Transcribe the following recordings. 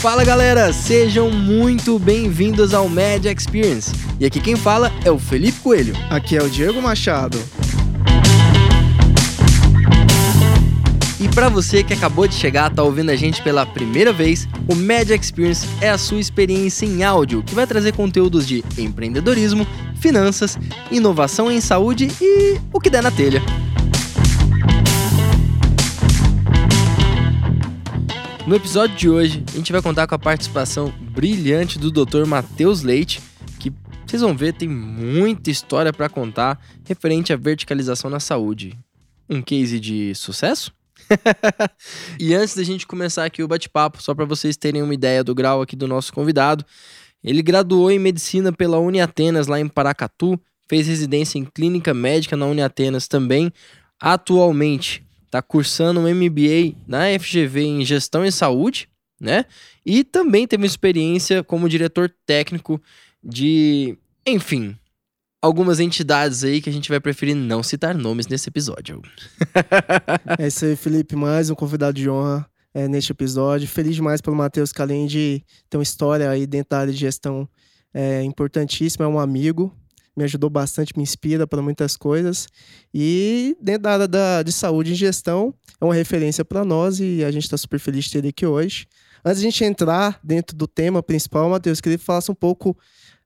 Fala galera, sejam muito bem-vindos ao Media Experience. E aqui quem fala é o Felipe Coelho. Aqui é o Diego Machado. E para você que acabou de chegar, tá ouvindo a gente pela primeira vez, o Media Experience é a sua experiência em áudio que vai trazer conteúdos de empreendedorismo, finanças, inovação em saúde e o que der na telha. No episódio de hoje, a gente vai contar com a participação brilhante do Dr. Matheus Leite, que vocês vão ver tem muita história para contar referente à verticalização na saúde. Um case de sucesso? e antes da gente começar aqui o bate-papo, só para vocês terem uma ideia do grau aqui do nosso convidado, ele graduou em medicina pela Uniatenas lá em Paracatu, fez residência em clínica médica na Uniatenas também. Atualmente está cursando um MBA na FGV em Gestão e Saúde, né? E também teve experiência como diretor técnico de, enfim, algumas entidades aí que a gente vai preferir não citar nomes nesse episódio. é isso aí, Felipe, mais um convidado de honra é, neste episódio. Feliz demais pelo Matheus, que além de ter uma história aí dentro da área de gestão é, importantíssima, é um amigo, me ajudou bastante, me inspira para muitas coisas. E dentro da área da, de saúde e gestão, é uma referência para nós e a gente está super feliz de ter ele aqui hoje. Antes de a gente entrar dentro do tema principal, Matheus, queria que falasse um pouco.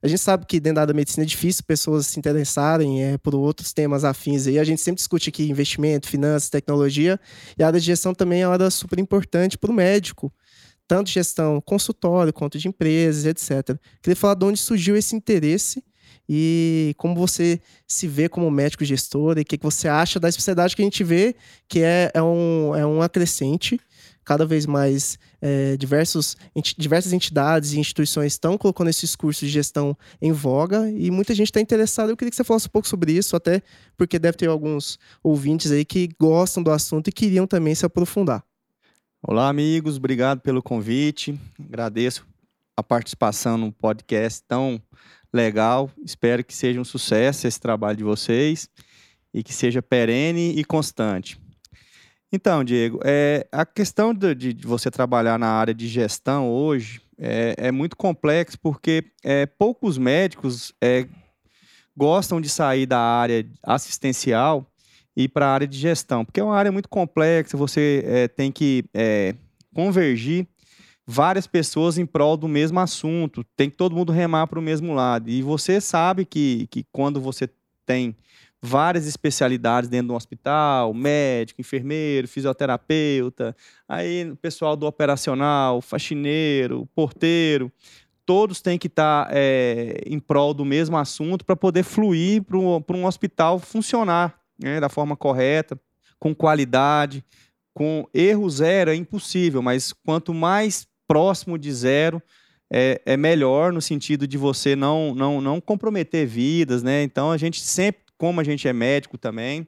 A gente sabe que dentro da medicina é difícil pessoas se interessarem é, por outros temas afins aí. A gente sempre discute aqui investimento, finanças, tecnologia. E a área de gestão também é uma área super importante para o médico tanto gestão consultório quanto de empresas, etc. Queria falar de onde surgiu esse interesse e como você se vê como médico gestor e o que, que você acha da especialidade que a gente vê que é, é, um, é um acrescente. Cada vez mais é, diversos, ent, diversas entidades e instituições estão colocando esses cursos de gestão em voga e muita gente está interessada. Eu queria que você falasse um pouco sobre isso, até porque deve ter alguns ouvintes aí que gostam do assunto e queriam também se aprofundar. Olá, amigos, obrigado pelo convite. Agradeço a participação no podcast tão legal. Espero que seja um sucesso esse trabalho de vocês e que seja perene e constante. Então, Diego, é, a questão de, de, você trabalhar na área de gestão hoje é, é muito complexo porque é, poucos médicos é, gostam de sair da área assistencial e para a área de gestão, porque é uma área muito complexa, você é, tem que é, convergir várias pessoas em prol do mesmo assunto, tem que todo mundo remar para o mesmo lado. E você sabe que, que quando você tem várias especialidades dentro do hospital, médico, enfermeiro, fisioterapeuta, aí pessoal do operacional, faxineiro, porteiro, todos têm que estar tá, é, em prol do mesmo assunto para poder fluir para um hospital funcionar né, da forma correta, com qualidade, com erro zero é impossível, mas quanto mais próximo de zero é, é melhor no sentido de você não, não, não comprometer vidas, né? Então a gente sempre, como a gente é médico também,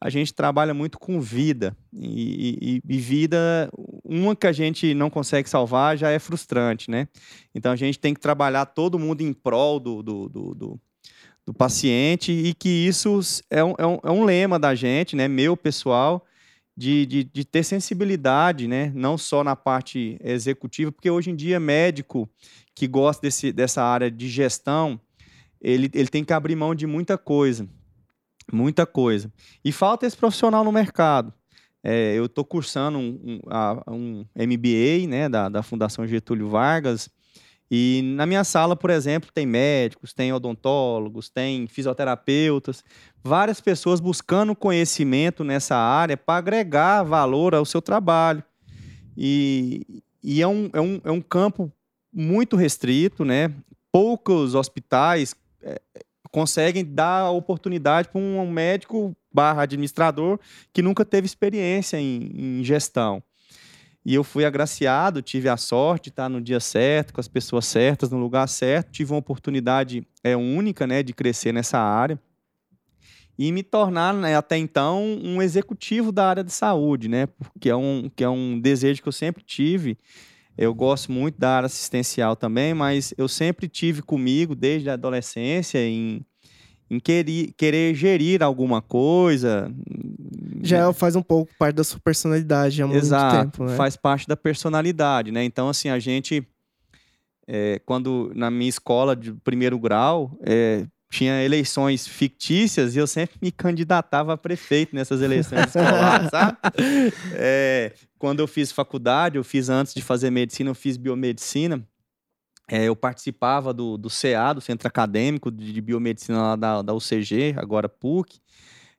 a gente trabalha muito com vida. E, e, e, vida, uma que a gente não consegue salvar já é frustrante, né? Então a gente tem que trabalhar todo mundo em prol do, do, do, do, do paciente e que isso é um, é, um, é um lema da gente, né? Meu pessoal de, de, de, ter sensibilidade, né? não só na parte executiva, porque hoje em dia médico que gosta desse, dessa área de gestão, ele, ele tem que abrir mão de muita coisa, muita coisa. E falta esse profissional no mercado. É, eu estou cursando um, um, um, MBA né, da, da Fundação Getúlio Vargas, e na minha sala, por exemplo, tem médicos, tem odontólogos, tem fisioterapeutas, várias pessoas buscando conhecimento nessa área para agregar valor ao seu trabalho. E, e é, um, é, um, é um campo muito restrito, né? Poucos hospitais conseguem dar oportunidade para um médico barra administrador que nunca teve experiência em, em gestão. E eu fui agraciado, tive a sorte de estar no dia certo, com as pessoas certas, no lugar certo. Tive uma oportunidade é, única né, de crescer nessa área e me tornar né, até então um executivo da área de saúde, né? Porque é um, que é um desejo que eu sempre tive. Eu gosto muito da área assistencial também, mas eu sempre tive comigo, desde a adolescência, em, em querer, querer gerir alguma coisa. Já faz um pouco parte da sua personalidade há muito Exato, tempo, né? faz parte da personalidade, né? Então, assim, a gente, é, quando na minha escola de primeiro grau, é, tinha eleições fictícias e eu sempre me candidatava a prefeito nessas eleições escolares, sabe? É, quando eu fiz faculdade, eu fiz antes de fazer medicina, eu fiz biomedicina. É, eu participava do, do CA, do Centro Acadêmico de, de Biomedicina lá da, da UCG, agora PUC.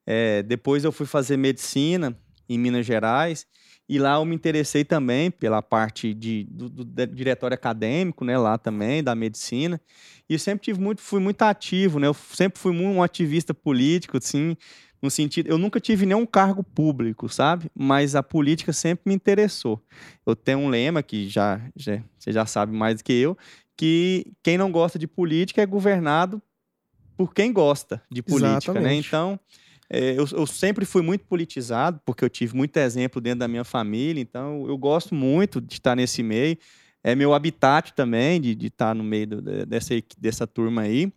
É, depois eu fui fazer medicina em Minas Gerais e lá eu me interessei também pela parte de, do, do diretório acadêmico, né, lá também, da medicina. E sempre tive muito, fui muito ativo, né? Eu sempre fui um ativista político, assim, no sentido, eu nunca tive nenhum cargo público, sabe? Mas a política sempre me interessou. Eu tenho um lema que já, já você já sabe mais do que eu, que quem não gosta de política é governado por quem gosta de política, né? Então, é, eu, eu, sempre fui muito politizado, porque eu tive muito exemplo dentro da minha família, então eu gosto muito de estar nesse meio. É meu habitat também, de, de estar no meio do, dessa, dessa turma aí.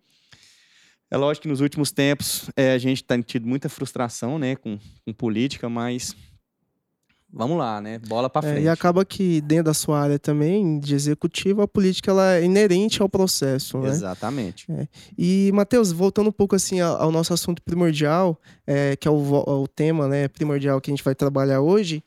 É lógico que nos últimos tempos é, a gente tem tido muita frustração né, com, com política, mas vamos lá, né? Bola para frente. É, e acaba que dentro da sua área também de executivo, a política ela é inerente ao processo, né? Exatamente. É. E Matheus, voltando um pouco assim ao, nosso assunto primordial, é, que é o, o tema, né, primordial que a gente vai trabalhar hoje,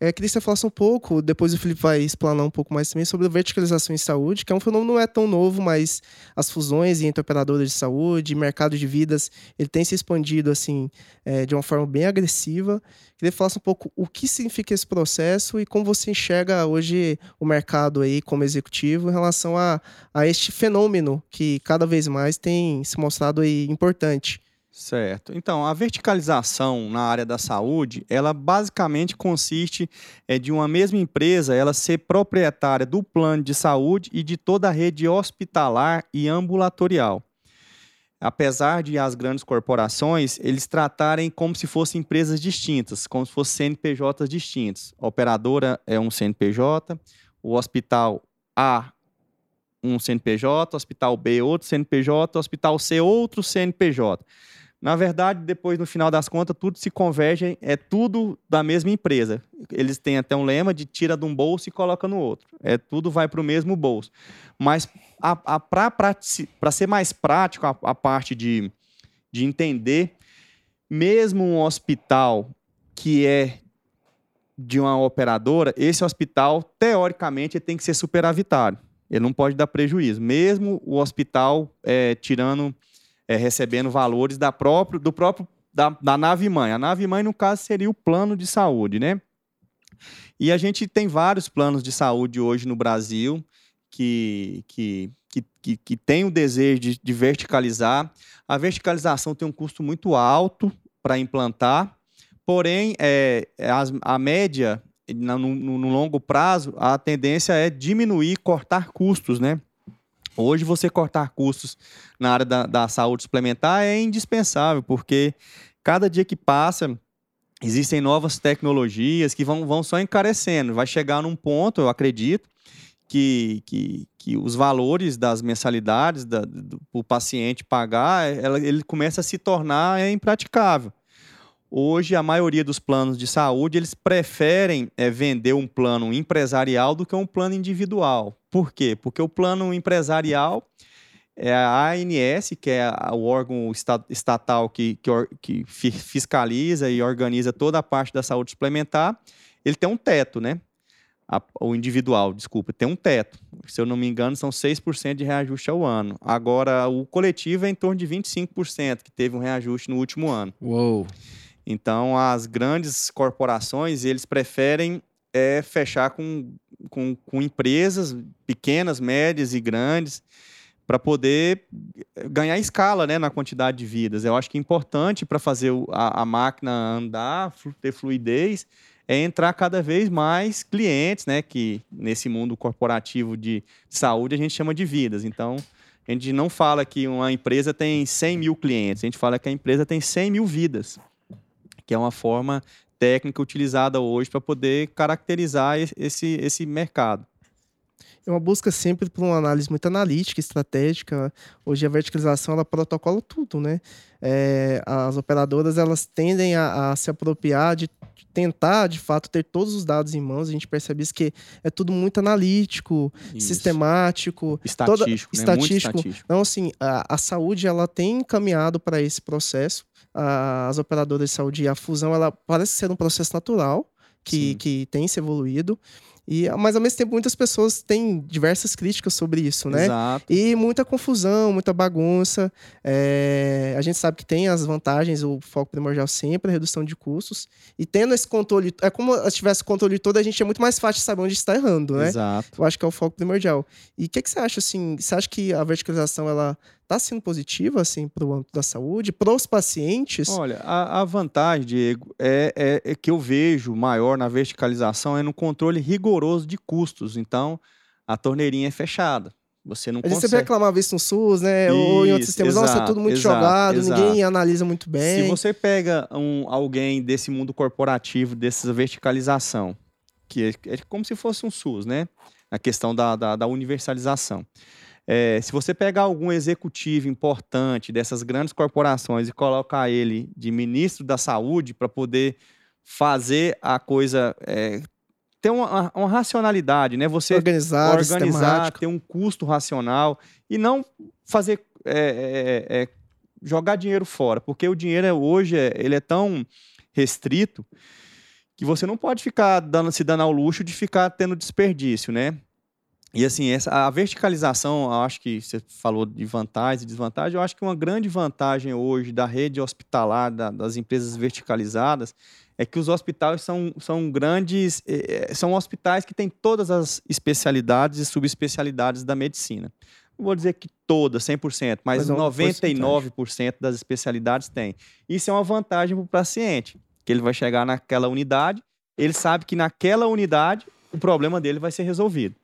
é, queria que você falasse um pouco, depois o Felipe vai explanar um pouco mais também sobre a verticalização em saúde, que é um fenômeno não é tão novo, mas as fusões entre operadoras de saúde, mercado de vidas, ele tem se expandido assim é, de uma forma bem agressiva. Queria que falasse um pouco o que significa esse processo e como você enxerga hoje o mercado aí como executivo em relação a, a este fenômeno que cada vez mais tem se mostrado aí importante. Certo. Então, a verticalização na área da saúde, ela basicamente consiste é, de uma mesma empresa ela ser proprietária do plano de saúde e de toda a rede hospitalar e ambulatorial. Apesar de as grandes corporações, eles tratarem como se fossem empresas distintas, como se fossem CNPJs distintos. A operadora é um CNPJ, o hospital A um CNPJ, hospital B outro CNPJ, hospital C outro CNPJ. Na verdade, depois, no final das contas, tudo se converge, é tudo da mesma empresa. Eles têm até um lema de tira de um bolso e coloca no outro. É Tudo vai para o mesmo bolso. Mas para ser mais prático a, a parte de, de entender, mesmo um hospital que é de uma operadora, esse hospital, teoricamente, tem que ser superavitário. Ele não pode dar prejuízo. Mesmo o hospital é, tirando é, recebendo valores da próprio, do próprio da, da nave mãe. A nave mãe, no caso, seria o plano de saúde, né? E a gente tem vários planos de saúde hoje no Brasil que, que, que, que, que tem o desejo de, de verticalizar. A verticalização tem um custo muito alto para implantar, porém, é, é a, a média, no, no, no longo prazo, a tendência é diminuir, cortar custos, né? Hoje, você cortar custos na área da, da saúde suplementar é indispensável, porque cada dia que passa, existem novas tecnologias que vão, vão só encarecendo. Vai chegar num ponto, eu acredito, que, que, que os valores das mensalidades da, do, paciente pagar, ela, ele começa a se tornar impraticável. Hoje, a maioria dos planos de saúde, eles preferem é, vender um plano empresarial do que um plano individual. Por quê? Porque o plano empresarial é a ANS, que é o órgão estatal que, que, que fiscaliza e organiza toda a parte da saúde suplementar, ele tem um teto, né? A, o individual, desculpa, tem um teto. Se eu não me engano, são 6% de reajuste ao ano. Agora, o coletivo é em torno de 25%, que teve um reajuste no último ano. Uou! Então, as grandes corporações, eles preferem é, fechar com, com, com empresas pequenas, médias e grandes, para poder ganhar escala né, na quantidade de vidas. Eu acho que é importante para fazer a, a, máquina andar, ter fluidez, é entrar cada vez mais clientes, né, que nesse mundo corporativo de saúde a gente chama de vidas. Então, a gente não fala que uma empresa tem 100 mil clientes, a gente fala que a empresa tem 100 mil vidas que é uma forma técnica utilizada hoje para poder caracterizar esse, esse mercado. É uma busca sempre por uma análise muito analítica, estratégica. Hoje a verticalização ela protocola tudo, né? É, as operadoras elas tendem a, a, se apropriar de tentar, de fato, ter todos os dados em mãos. A gente percebe isso que é tudo muito analítico, isso. sistemático, estatístico, toda, né? estatístico. estatístico. Então, assim, a, a saúde ela tem caminhado para esse processo. A, as operadoras de saúde e a fusão ela parece ser um processo natural que, que tem se evoluído. E, mas ao mesmo tempo, muitas pessoas têm diversas críticas sobre isso, né? Exato. E muita confusão, muita bagunça. É... A gente sabe que tem as vantagens, o foco primordial sempre é a redução de custos. E tendo esse controle, é como se tivesse controle todo, a gente é muito mais fácil de saber onde está errando, né? Exato. Eu acho que é o foco primordial. E o que, que você acha, assim? Você acha que a verticalização, ela está sendo positiva assim para o âmbito da saúde, para os pacientes? Olha, a, a vantagem, Diego, é, é, é, que eu vejo maior na verticalização é no controle rigoroso de custos. Então, a torneirinha é fechada. Você não a gente consegue. sempre reclamava isso no SUS, né? Isso, Ou em outros sistemas. Exato, Nossa, é tudo muito exato, jogado, exato. ninguém analisa muito bem. Se você pega um, alguém desse mundo corporativo, dessa verticalização, que é, é como se fosse um SUS, né? A questão da, da, da universalização. É, se você pegar algum executivo importante dessas grandes corporações e colocar ele de ministro da saúde para poder fazer a coisa é, ter uma, uma, racionalidade, né? Você organizar, organizar ter um custo racional e não fazer é, é, é, jogar dinheiro fora, porque o dinheiro é, hoje ele é tão restrito que você não pode ficar dando, se dando ao luxo de ficar tendo desperdício, né? E assim, essa, a verticalização, eu acho que você falou de vantagem e desvantagem, eu acho que uma grande vantagem hoje da rede hospitalar, da, das empresas verticalizadas, é que os hospitais são, são grandes, eh, são hospitais que têm todas as especialidades e subespecialidades da medicina. Não vou dizer que todas, 100%, mas, mas 99% das especialidades têm. Isso é uma vantagem para o paciente, que ele vai chegar naquela unidade, ele sabe que naquela unidade o problema dele vai ser resolvido.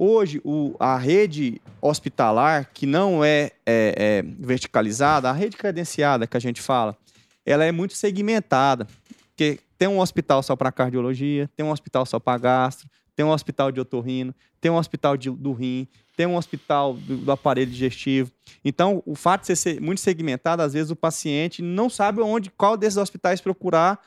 Hoje, o, a rede hospitalar, que não é, é, é, verticalizada, a rede credenciada que a gente fala, ela é muito segmentada. Porque tem um hospital só para cardiologia, tem um hospital só para gastro, tem um hospital de otorrino, tem um hospital de, do rim, tem um hospital do, do, aparelho digestivo. Então, o fato de ser muito segmentado, às vezes o paciente não sabe onde, qual desses hospitais procurar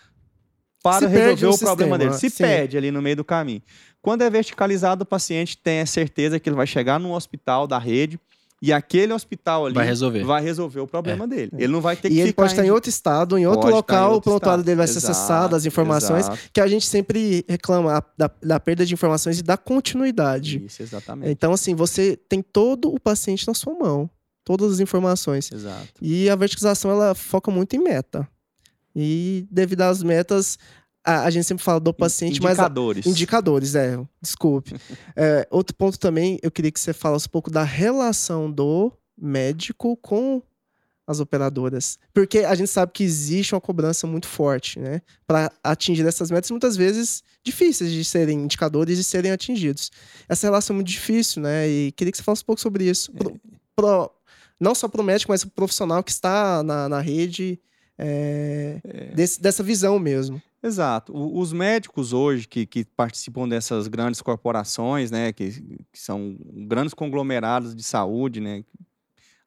para se resolver o, o problema dele. Se sim. perde ali no meio do caminho. Quando é verticalizado, o paciente tem a certeza que ele vai chegar num hospital da rede e aquele hospital ali vai resolver, vai resolver o problema é. dele. Ele não vai ter e que ele pode estar em outro estado, em outro local, o prontuário dele vai ser acessado, as informações, exato. que a gente sempre reclama da, da, perda de informações e da continuidade. Isso, exatamente. Então, assim, você tem todo o paciente na sua mão, todas as informações. Exato. E a verticalização, ela foca muito em meta. E devido às metas, a, a, gente sempre fala do paciente, indicadores. mas. Indicadores. é. Desculpe. é, outro ponto também, eu queria que você falasse um pouco da relação do médico com as operadoras. Porque a gente sabe que existe uma cobrança muito forte, né? Para atingir essas metas, muitas vezes difíceis de serem indicadores e serem atingidos. Essa relação é muito difícil, né? E queria que você falasse um pouco sobre isso. Pro, pro, não só para o médico, mas para o profissional que está na, na rede é, é. Desse, dessa visão mesmo. Exato. O, os médicos hoje que, que, participam dessas grandes corporações, né, que, que, são grandes conglomerados de saúde, né,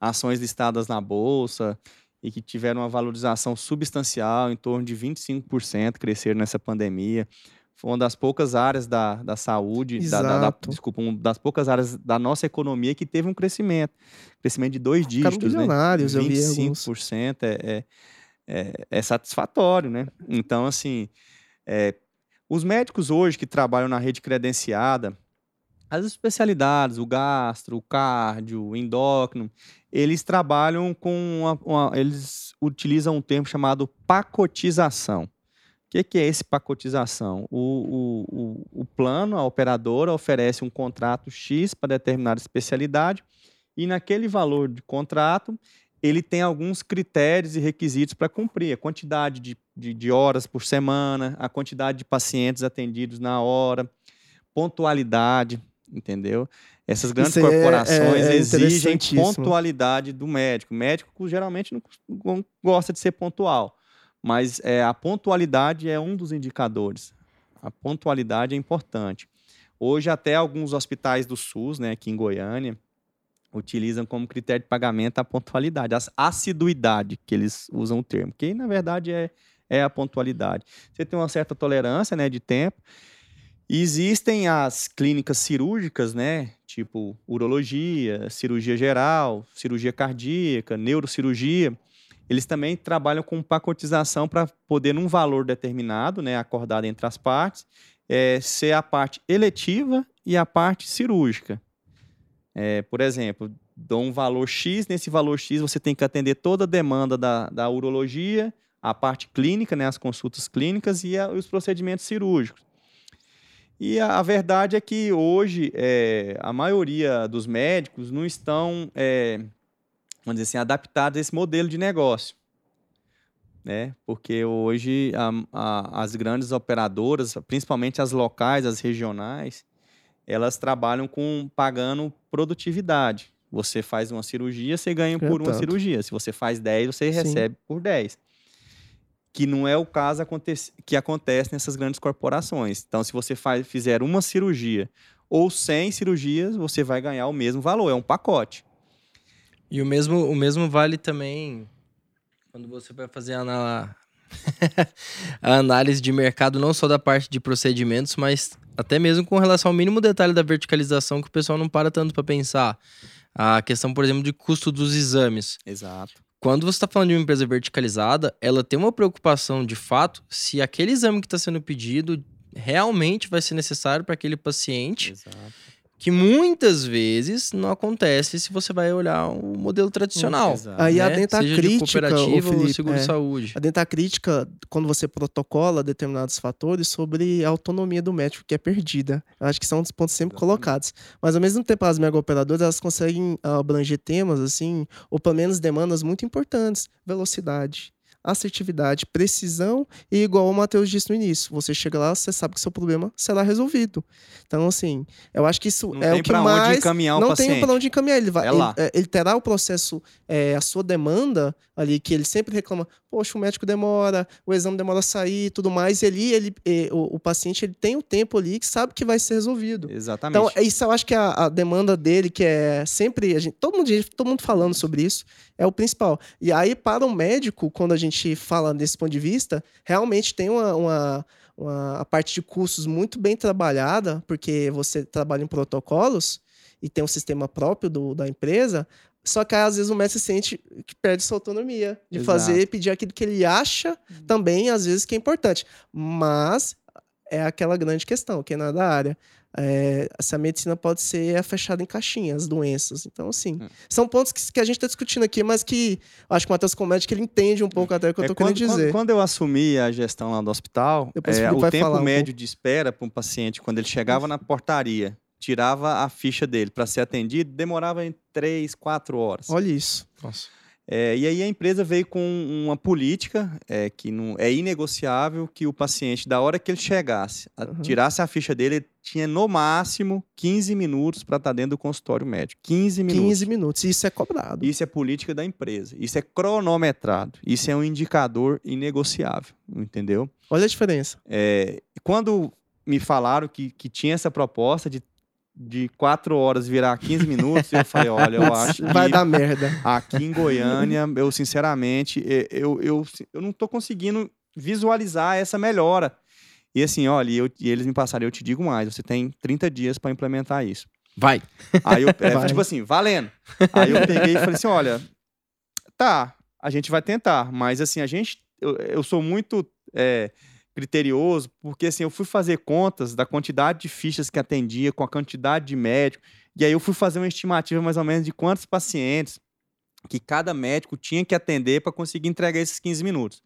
ações listadas na bolsa e que tiveram uma valorização substancial, em torno de 25% cresceram nessa pandemia. Foi uma das poucas áreas da, da saúde, da, da, da, desculpa, uma das poucas áreas da nossa economia que teve um crescimento. Crescimento de dois dígitos, Ficaram né? 25% eu vi alguns. é, é é, é satisfatório, né? Então, assim, é, os médicos hoje que trabalham na rede credenciada, as especialidades, o gastro, o cardio, o endócrino, eles trabalham com uma, uma, eles utilizam um termo chamado pacotização. O que, que é esse pacotização? O, o, o, plano, a operadora oferece um contrato X para determinada especialidade e naquele valor de contrato ele tem alguns critérios e requisitos para cumprir. A quantidade de, de, de, horas por semana, a quantidade de pacientes atendidos na hora, pontualidade, entendeu? Essas grandes corporações é, é, é exigem pontualidade do médico. O médico geralmente não, não gosta de ser pontual, mas é, a pontualidade é um dos indicadores. A pontualidade é importante. Hoje, até alguns hospitais do SUS, né, aqui em Goiânia, utilizam como critério de pagamento a pontualidade, a assiduidade, que eles usam o termo, que na verdade é, é a pontualidade. Você tem uma certa tolerância né, de tempo. Existem as clínicas cirúrgicas, né? Tipo urologia, cirurgia geral, cirurgia cardíaca, neurocirurgia. Eles também trabalham com pacotização para poder, num valor determinado, né, acordado entre as partes, é, ser a parte eletiva e a parte cirúrgica. É, por exemplo, dou um valor X, nesse valor X você tem que atender toda a demanda da, da urologia, a parte clínica, né, as consultas clínicas e a, os procedimentos cirúrgicos. E a, a verdade é que hoje é, a maioria dos médicos não estão, é, vamos dizer assim, adaptados a esse modelo de negócio. Né? Porque hoje a, as grandes operadoras, principalmente as locais, as regionais, elas trabalham com pagando produtividade. Você faz uma cirurgia, você ganha por uma cirurgia. Se você faz 10, você Sim. recebe por 10. Que não é o caso que acontece nessas grandes corporações. Então, se você faz, fizer uma cirurgia ou 100 cirurgias, você vai ganhar o mesmo valor. É um pacote. E o mesmo, o mesmo vale também quando você vai fazer a, a análise de mercado, não só da parte de procedimentos, mas até mesmo com relação ao mínimo detalhe da verticalização que o pessoal não para tanto para pensar. A questão, por exemplo, de custo dos exames. Exato. Quando você está falando de uma empresa verticalizada, ela tem uma preocupação de fato se aquele exame que está sendo pedido realmente vai ser necessário para aquele paciente. Exato que muitas vezes não acontece se você vai olhar o modelo tradicional. Exato. Aí né? a dentacrítica, Felipe, ou seguro é, saúde. A dentacrítica, quando você protocola determinados fatores sobre a autonomia do médico que é perdida. Eu acho que são um dos pontos sempre Exatamente. colocados. Mas ao mesmo tempo as mega operadoras, elas conseguem abranger temas assim, ou pelo menos demandas muito importantes, velocidade, assertividade, precisão e igual o Matheus disse no início, você chega lá, você sabe que seu problema será resolvido. Então, assim, eu acho que isso não é o que mais encaminhar não tem para onde encaminhar. Ele vai, é ele, é, ele, terá o processo, é, a sua demanda ali que ele sempre reclama. Poxa, o médico demora, o exame demora a sair, tudo mais. E ali ele, o, o, paciente ele tem o tempo ali que sabe que vai ser resolvido. Exatamente. Então, isso eu acho que a, a demanda dele que é sempre a gente, todo mundo, todo mundo falando sobre isso é o principal. E aí para o médico, quando a gente fala desse ponto de vista, realmente tem uma, uma, uma a parte de custos muito bem trabalhada, porque você trabalha em protocolos e tem um sistema próprio do, da empresa, só que às vezes o mestre sente que perde sua autonomia de Exato. fazer, pedir aquilo que ele acha também, às vezes, que é importante. Mas é aquela grande questão, que é na da área é, essa medicina pode ser fechada em caixinhas, as doenças. Então, assim, hum. são pontos que, que a gente está discutindo aqui, mas que acho que o Matheus Comédio que ele entende um pouco até o que eu estou é, querendo dizer. Quando, quando, eu assumi a gestão lá do hospital, é, o tempo médio um de espera para um paciente, quando ele chegava na portaria, tirava a ficha dele para ser atendido, demorava em três, quatro horas. Olha isso. Nossa. É, e aí a empresa veio com uma política é, que não é inegociável que o paciente, da hora que ele chegasse, a, uhum. tirasse a ficha dele, tinha no máximo 15 minutos para estar tá dentro do consultório médico. 15 minutos. 15 minutos. Isso é cobrado. Isso é política da empresa. Isso é cronometrado. Isso é um indicador inegociável. Entendeu? Olha a diferença. É, quando me falaram que, que tinha essa proposta de de 4 horas virar 15 minutos, eu falei, olha, eu acho que... Vai dar merda. Aqui em Goiânia, eu sinceramente, eu, eu, eu não tô conseguindo visualizar essa melhora. E assim, olha, eu, e eles me passaram, eu te digo mais, você tem 30 dias para implementar isso. Vai. Aí eu, é, vai. tipo assim, valendo. Aí eu peguei e falei assim, olha, tá, a gente vai tentar, mas assim, a gente, eu, eu sou muito... É, criterioso, porque assim, eu fui fazer contas da quantidade de fichas que atendia, com a quantidade de médicos, e aí eu fui fazer uma estimativa mais ou menos de quantos pacientes que cada médico tinha que atender para conseguir entregar esses 15 minutos.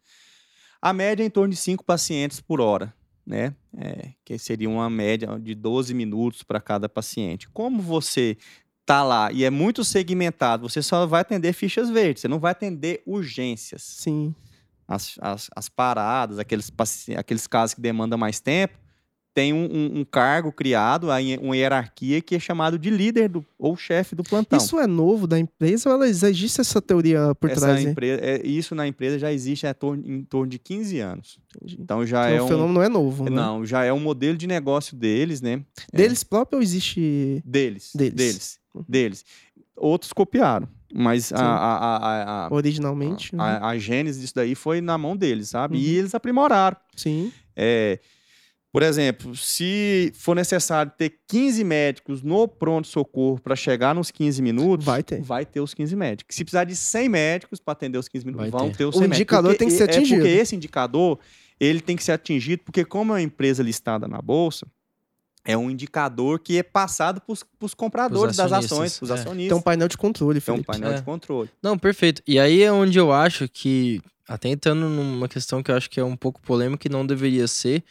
A média é em torno de 5 pacientes por hora, né? É, que seria uma média de 12 minutos para cada paciente. Como você tá lá e é muito segmentado, você só vai atender fichas verdes, você não vai atender urgências. Sim as, as, as paradas, aqueles, aqueles casos que demandam mais tempo, tem um, um- um cargo criado, uma hierarquia que é chamado de líder do, ou chefe do plantão. Isso é novo da empresa ou ela existe essa teoria por Essa trás? empresa, é, isso na empresa já existe tor- em torno de 15 anos. Então já Então, é o um. fenômeno não é novo, né? Não, já é um modelo de negócio deles, né? Deles próprio ou existe... Deles. Deles. Deles. Uhum. deles. Outros copiaram. Mas a, a, a, a, a, originalmente? né? a, a gênese disso daí foi na mão deles, sabe? E Uhum. eles aprimoraram. Sim. É, por exemplo, se for necessário ter 15 médicos no pronto-socorro para chegar nos 15 minutos, Vai ter. vai ter os 15 médicos. Se precisar de 100 médicos para atender os 15 minutos, Vai vão ter. ter os O 100 médicos. indicador Porque tem que ser é- atingido. É porque esse indicador, ele tem que ser atingido, porque como é uma empresa listada na Bolsa, é um indicador que é passado para os compradores das ações, os é. acionistas. Tem um painel de controle, Tem um Felipe. painel É. de controle. Não, perfeito. E aí é onde eu acho que, até entrando numa questão que eu acho que é um pouco polêmica e não deveria ser,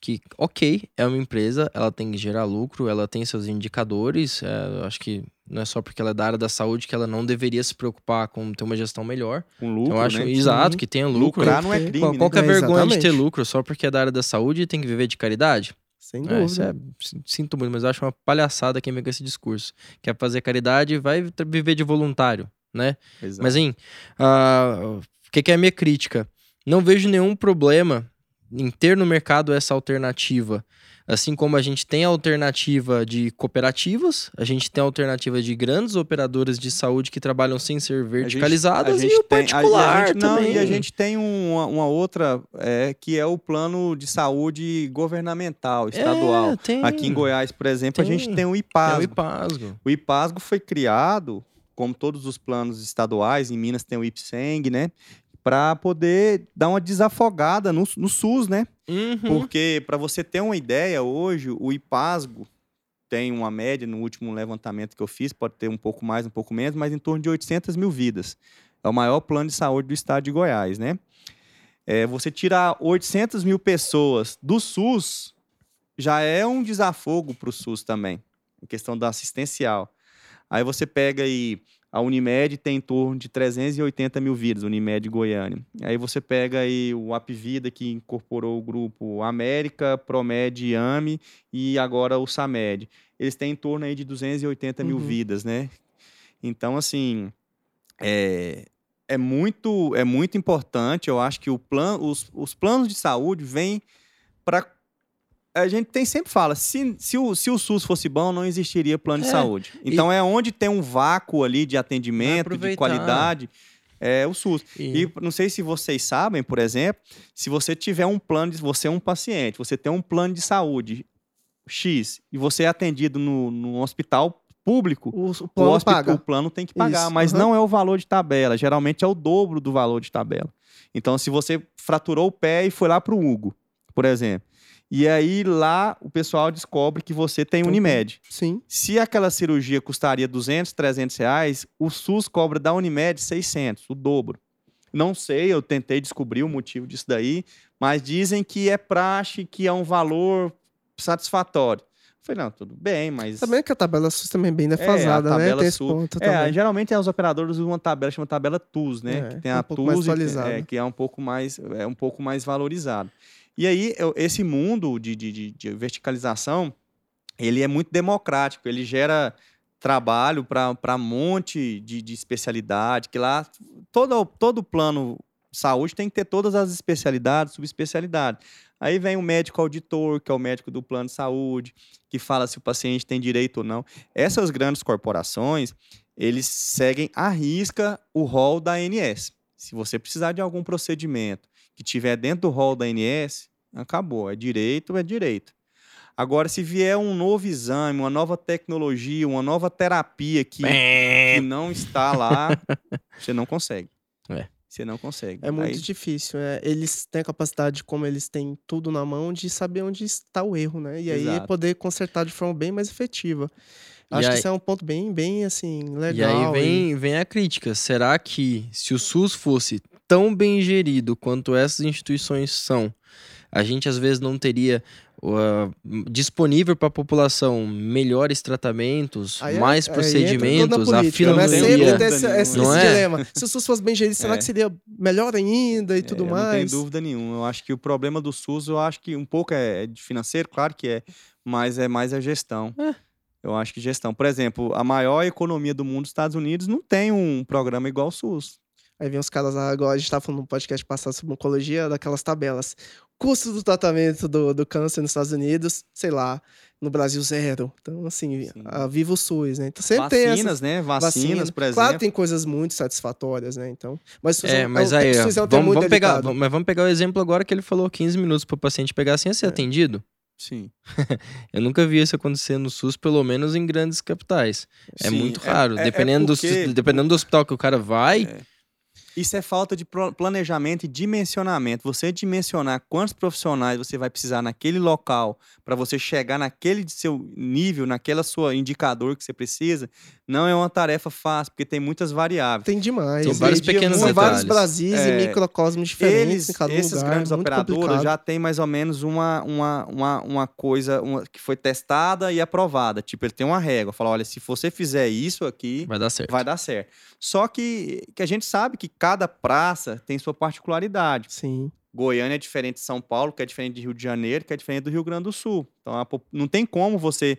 que, ok, é uma empresa, ela tem que gerar lucro, ela tem seus indicadores, é, eu acho que não é só porque ela é da área da saúde que ela não deveria se preocupar com ter uma gestão melhor. Com lucro, eu acho, né? exato, que tenha lucro. Lucrar não é Qual- crime, Qual, né? qual que é a É, vergonha de ter lucro só porque é da área da saúde e tem que viver de caridade? Sem É, dúvida. é, sin- sinto muito, mas eu acho uma palhaçada quem vem com esse discurso. Quer fazer caridade, vai viver de voluntário, né? Exato. Mas, hein, ah, o que, que é a minha crítica? Não vejo nenhum problema em ter no mercado essa alternativa. Assim como a gente tem a alternativa de cooperativas, a gente tem a alternativa de grandes operadoras de saúde que trabalham sem ser verticalizadas A e o tem- a- e a particular gente- não, também. e a gente tem uma, uma outra, é, que é o plano de saúde governamental, estadual. É, tem. Aqui em Goiás, por exemplo, a gente Tem. tem o É o IPASGO. IPASGO. O IPASGO foi criado, como todos os planos estaduais, em Minas tem o IPSENG, né? Para poder dar uma desafogada no, no SUS, né? Uhum. Porque, para você ter uma ideia, hoje o IPASGO tem uma média, no último levantamento que eu fiz, pode ter um pouco mais, um pouco menos, mas em torno de 800 mil vidas. É o maior plano de saúde do estado de Goiás, né? É, você tirar 800 mil pessoas do SUS já é um desafogo para o SUS também, em questão da assistencial. Aí você pega aí, a Unimed tem em torno de 380 mil vidas, Unimed Goiânia. Aí você pega aí o Apvida, que incorporou o grupo América, Promed e AME, e agora o SAMED. Eles têm em torno aí de 280 mil Uhum. vidas, né? Então, assim, é, é, muito, é muito importante. Eu acho que o plan, os, os planos de saúde vêm para. A gente tem sempre fala, se, se, o, se o SUS fosse bom, não existiria plano de É, saúde. Então é onde tem um vácuo ali de atendimento, de qualidade, é o SUS. E- E não sei se vocês sabem, por exemplo, se você tiver um plano, de, você é um paciente, você tem um plano de saúde X e você é atendido no, no hospital público, O, o o, plano hospi- paga. o plano tem que pagar, Isso, mas aham. não é o valor de tabela. Geralmente é o dobro do valor de tabela. Então, se você fraturou o pé e foi lá para o Hugo, por exemplo, e aí lá o pessoal descobre que você tem Então, Unimed. Sim. Se aquela cirurgia custaria 200, 300 reais, o SUS cobra da Unimed 600, o dobro. Não sei, eu tentei descobrir o motivo disso daí, mas dizem que é praxe, que é um valor satisfatório. Eu falei, não, tudo bem, mas... Também que a tabela SUS também é bem a defasada, né? tabela Tem esse SUS. ponto É, também. geralmente os operadores usam uma tabela, chama tabela TUS, né? É, que tem um a TUS, e- atualizada. é, que é um pouco mais, é um pouco mais valorizado. E aí, esse mundo de, de, de- verticalização, ele é muito democrático, ele gera trabalho para um monte de, de especialidade, que lá todo, todo plano de saúde tem que ter todas as especialidades, subespecialidades. Aí vem o médico auditor, que é o médico do plano de saúde, que fala se o paciente tem direito ou não. Essas grandes corporações, eles seguem à risca o rol da ANS. Se você precisar de algum procedimento que tiver dentro do rol da ANS, acabou. É direito, é direito. Agora, se vier um novo exame, uma nova tecnologia, uma nova terapia que, que não está lá, você não consegue. É. Você não consegue. É muito Aí- difícil. é. Eles têm a capacidade, como eles têm tudo na mão, de saber onde está o erro, né? E aí Exato. poder consertar de forma bem mais efetiva. E Acho aí- que isso é um ponto bem, bem assim, E legal. aí vem, vem a crítica. Será que se o SUS fosse tão bem gerido quanto essas instituições são, a gente às vezes não teria uh, disponível para a população melhores tratamentos, Aí é- mais aí procedimentos, entra a tudo política, né? filantropia. Sempre tem esse, esse, Não esse é? dilema. Se o SUS fosse bem gerido, será É. que seria melhor ainda e tudo É, mais? Não tem dúvida nenhuma. Eu acho que o problema do SUS, eu acho que um pouco é de financeiro, claro que é, mas é mais a gestão. É. Eu acho que gestão. Por exemplo, a maior economia do mundo, os Estados Unidos, não tem um programa igual ao SUS. Aí vem os caras lá, agora a gente tava falando no podcast passado sobre oncologia, daquelas tabelas. Custo do tratamento do, do câncer nos Estados Unidos, sei lá, no Brasil zero. Então, assim, Sim. a Viva o SUS, né? Então sempre tem Vacinas, essas né? Vacinas, vacinas. por exemplo. Claro, tem coisas muito satisfatórias, né? Então, mas SUS É, um- mas o- aí, ó, SUS é um vamos, vamos pegar, vamos- mas vamos pegar o exemplo agora que ele falou 15 minutos para o paciente pegar sem ser É. atendido. Sim. Eu nunca vi isso acontecer no SUS, pelo menos em grandes capitais. É Sim, muito raro. é- é dependendo, porque- do, dependendo do hospital que o cara vai, É. Isso é falta de planejamento e dimensionamento. Você dimensionar quantos profissionais você vai precisar naquele local para você chegar naquele seu nível, naquela sua indicador que você precisa, não é uma tarefa fácil, porque tem muitas variáveis. Tem demais. São E vários pequenos São vários detalhes. Brasis É, e microcosmos diferentes Eles, em cada esses lugar. grandes operadoras complicado. já têm mais ou menos uma, uma, uma, uma coisa uma- que foi testada e aprovada. Tipo, ele tem uma régua. Fala, olha, se você fizer isso aqui, vai dar certo. vai dar certo. Só que, que a gente sabe que cada praça tem sua particularidade. Sim. Goiânia é diferente de São Paulo, que é diferente de Rio de Janeiro, que é diferente do Rio Grande do Sul. Então, não tem como você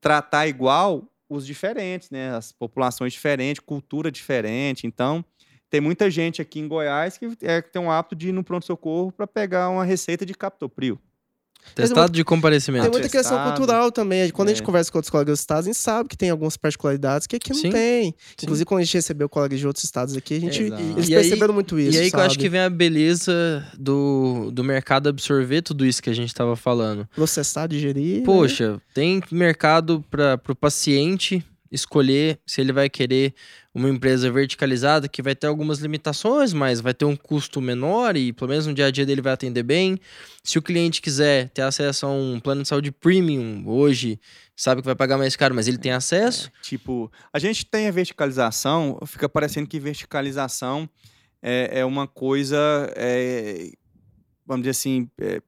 tratar igual os diferentes, né? As populações diferentes, cultura diferente. Então, tem muita gente aqui em Goiás que, é, tem um hábito de ir no pronto-socorro para pegar uma receita de captopril. Testado de Tem comparecimento. muita questão cultural também. Quando a É. gente conversa com outros colegas dos estados, a gente sabe que tem algumas particularidades que aqui não Sim. tem. Inclusive, quando a gente recebeu colegas de outros estados aqui, a gente, Exato. eles E aí- perceberam muito isso. e aí que eu acho sabe? que vem a beleza do, do mercado absorver tudo isso que a gente tava falando. Processar, digerir. né? Poxa, tem mercado para o paciente escolher se ele vai querer uma empresa verticalizada que vai ter algumas limitações, mas vai ter um custo menor e pelo menos no dia a dia dele vai atender bem. Se o cliente quiser ter acesso a um plano de saúde premium hoje, sabe que vai pagar mais caro, mas ele tem acesso. Tipo, a gente tem a verticalização, fica parecendo que verticalização é, é uma coisa, é, vamos dizer assim, é,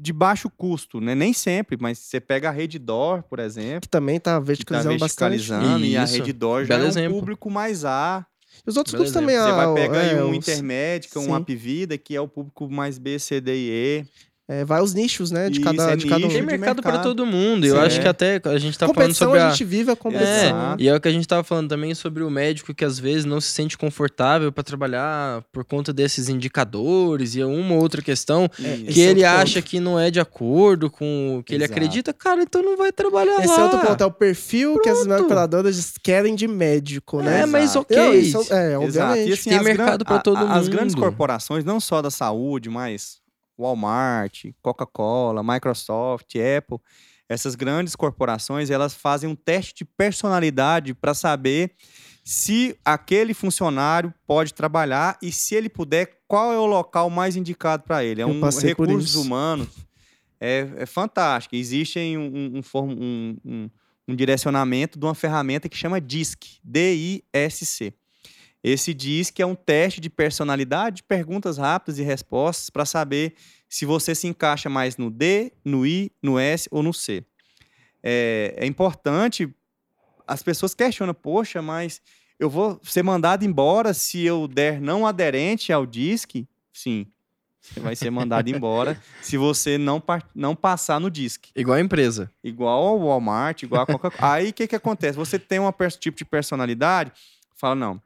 de baixo custo, né? Nem sempre, mas você pega a Redditor, por exemplo, Que também tá que está verticalizando bastante. verticalizando, e a Isso, Redditor já belo é um exemplo. público mais A. Os outros Belo grupos também. Você ah, vai pegar aí é, um os- Intermédica, um sim. Apvida, que é o público mais B, C, D e E. é, vai os nichos, né? De Isso, cada, é de cada um. nicho Tem mercado para todo mundo. Eu Sim. acho É. que até a gente tá falando competição, sobre a a, gente vive a competição. É, e é o que a gente tava falando também sobre o médico que às vezes não se sente confortável para trabalhar por conta desses indicadores e uma ou outra questão É, que Esse é ele outro ponto. acha que não é de acordo com o que ele Exato. acredita, cara, então não vai trabalhar Esse lá. é outro ponto, é o perfil que as Pronto. operadoras querem de médico, né? É, mas Exato. ok. Não, isso é, Exato. obviamente. E assim, Tem mercado gran- pra todo a- As grandes mundo. corporações, não só da saúde, mas Walmart, Coca-Cola, Microsoft, Apple, essas grandes corporações, elas fazem um teste de personalidade para saber se aquele funcionário pode trabalhar e se ele puder, qual é o local mais indicado para ele. É Eu um isso. humanos. É, é fantástico. Existe um, um- um- um direcionamento de uma ferramenta que chama DISC, D-I-S-C. Esse DISC é um teste de personalidade, de perguntas rápidas e respostas para saber se você se encaixa mais no D, no I, no S ou no C. É, é importante, as pessoas questionam, poxa, mas eu vou ser mandado embora se eu der não aderente ao DISC? Sim, você vai ser mandado embora se você não, não passar no DISC. Igual a empresa. Igual ao Walmart, igual a Coca-Cola. Aí o que, que acontece? Você tem um tipo de personalidade, fala, não,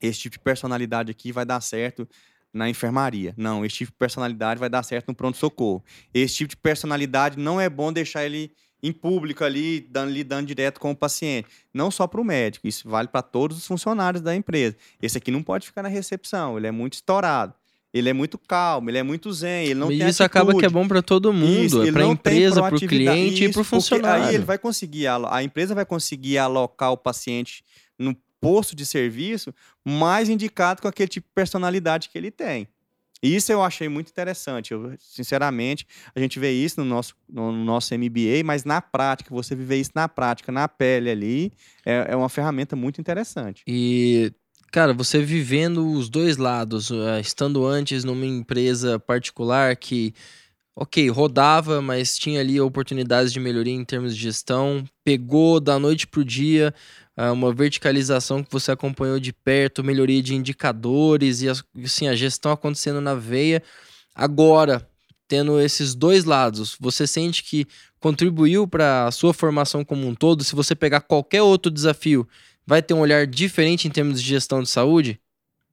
esse tipo de personalidade aqui vai dar certo na enfermaria. Não, esse tipo de personalidade vai dar certo no pronto-socorro. Esse tipo de personalidade não é bom deixar ele em público ali, dando, lidando direto com o paciente. Não só para o médico, isso vale para todos os funcionários da empresa. Esse aqui não pode ficar na recepção, ele é muito estourado. Ele é muito calmo, ele é muito zen, ele não e tem isso acaba que é atitude. bom para todo mundo, Isso, é para tem empresa, para o cliente e Isso, para o funcionário. Aí ele vai conseguir, a empresa vai conseguir alocar o paciente no posto de serviço mais indicado com aquele tipo de personalidade que ele tem. Isso eu achei muito interessante. Eu, sinceramente, a gente vê isso no nosso, no nosso MBA, mas na prática, você viver isso na prática, na pele ali, é, é uma ferramenta muito interessante. E cara, você vivendo os dois lados, uh, estando antes numa empresa particular que, ok, rodava, mas tinha ali oportunidades de melhoria em termos de gestão, pegou da noite pro dia uh, uma verticalização que você acompanhou de perto, melhoria de indicadores e assim, a gestão acontecendo na veia. Agora, tendo esses dois lados, você sente que contribuiu para a sua formação como um todo? Se você pegar qualquer outro desafio, vai ter um olhar diferente em termos de gestão de saúde?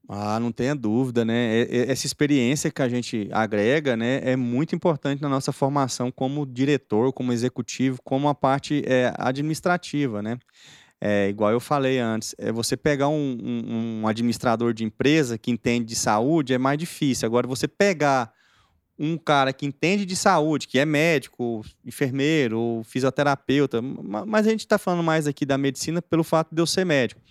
Ah, não tenha dúvida, né? Essa experiência que a gente agrega, né, é muito importante na nossa formação como diretor, como executivo, como a parte é, administrativa, né? É, igual eu falei antes, é você pegar um, um, um administrador de empresa que entende de saúde é mais difícil. Agora, você pegar um cara que entende de saúde, que é médico, enfermeiro, fisioterapeuta, mas a gente está falando mais aqui da medicina pelo fato de eu ser médico.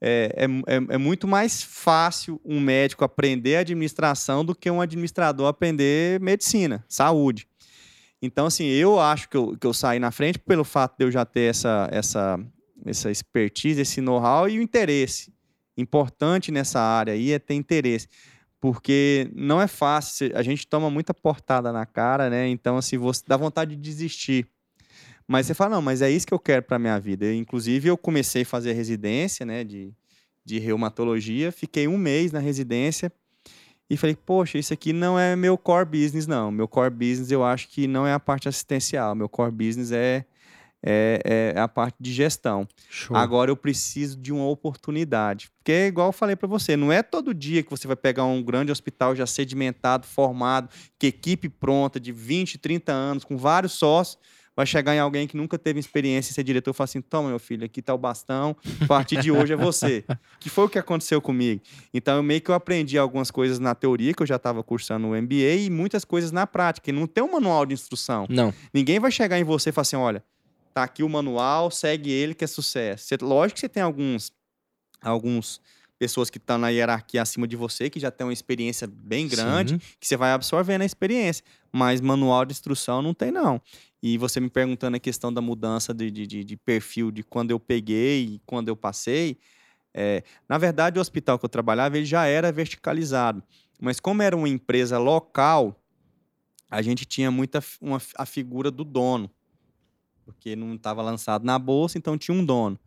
É, é, é, é, muito mais fácil um médico aprender administração do que um administrador aprender medicina, saúde. Então, assim, eu acho que eu, que eu saí na frente pelo fato de eu já ter essa, essa, essa expertise, esse know-how e o interesse. Importante nessa área aí é ter interesse porque não é fácil, a gente toma muita portada na cara, né? Então, assim, você dá vontade de desistir. Mas você fala, não, mas é isso que eu quero para minha vida. Eu, inclusive, eu comecei a fazer residência, né, de, de reumatologia, fiquei um mês na residência e falei, poxa, isso aqui não é meu core business, não. Meu core business eu acho que não é a parte assistencial. Meu core business é é, é a parte de gestão. Show. Agora eu preciso de uma oportunidade. Porque é igual eu falei para você, não é todo dia que você vai pegar um grande hospital já sedimentado, formado, que equipe pronta, de 20, 30 anos, com vários sócios, vai chegar em alguém que nunca teve experiência e ser diretor e falar assim: toma, meu filho, aqui tá o bastão, a partir de hoje é você. que foi o que aconteceu comigo. Então, eu meio que eu aprendi algumas coisas na teoria, que eu já estava cursando o MBA, e muitas coisas na prática. E não tem um manual de instrução. Não. Ninguém vai chegar em você e falar assim: olha tá aqui o manual, segue ele que é sucesso. Você, lógico que você tem alguns, alguns pessoas que estão na hierarquia acima de você, que já tem uma experiência bem grande, Sim. que você vai absorvendo a experiência. Mas manual de instrução não tem, não. E você me perguntando a questão da mudança de, de, de perfil de quando eu peguei e quando eu passei. É, na verdade, o hospital que eu trabalhava ele já era verticalizado. Mas como era uma empresa local, a gente tinha muita uma, a figura do dono porque não estava lançado na bolsa, então tinha um dono.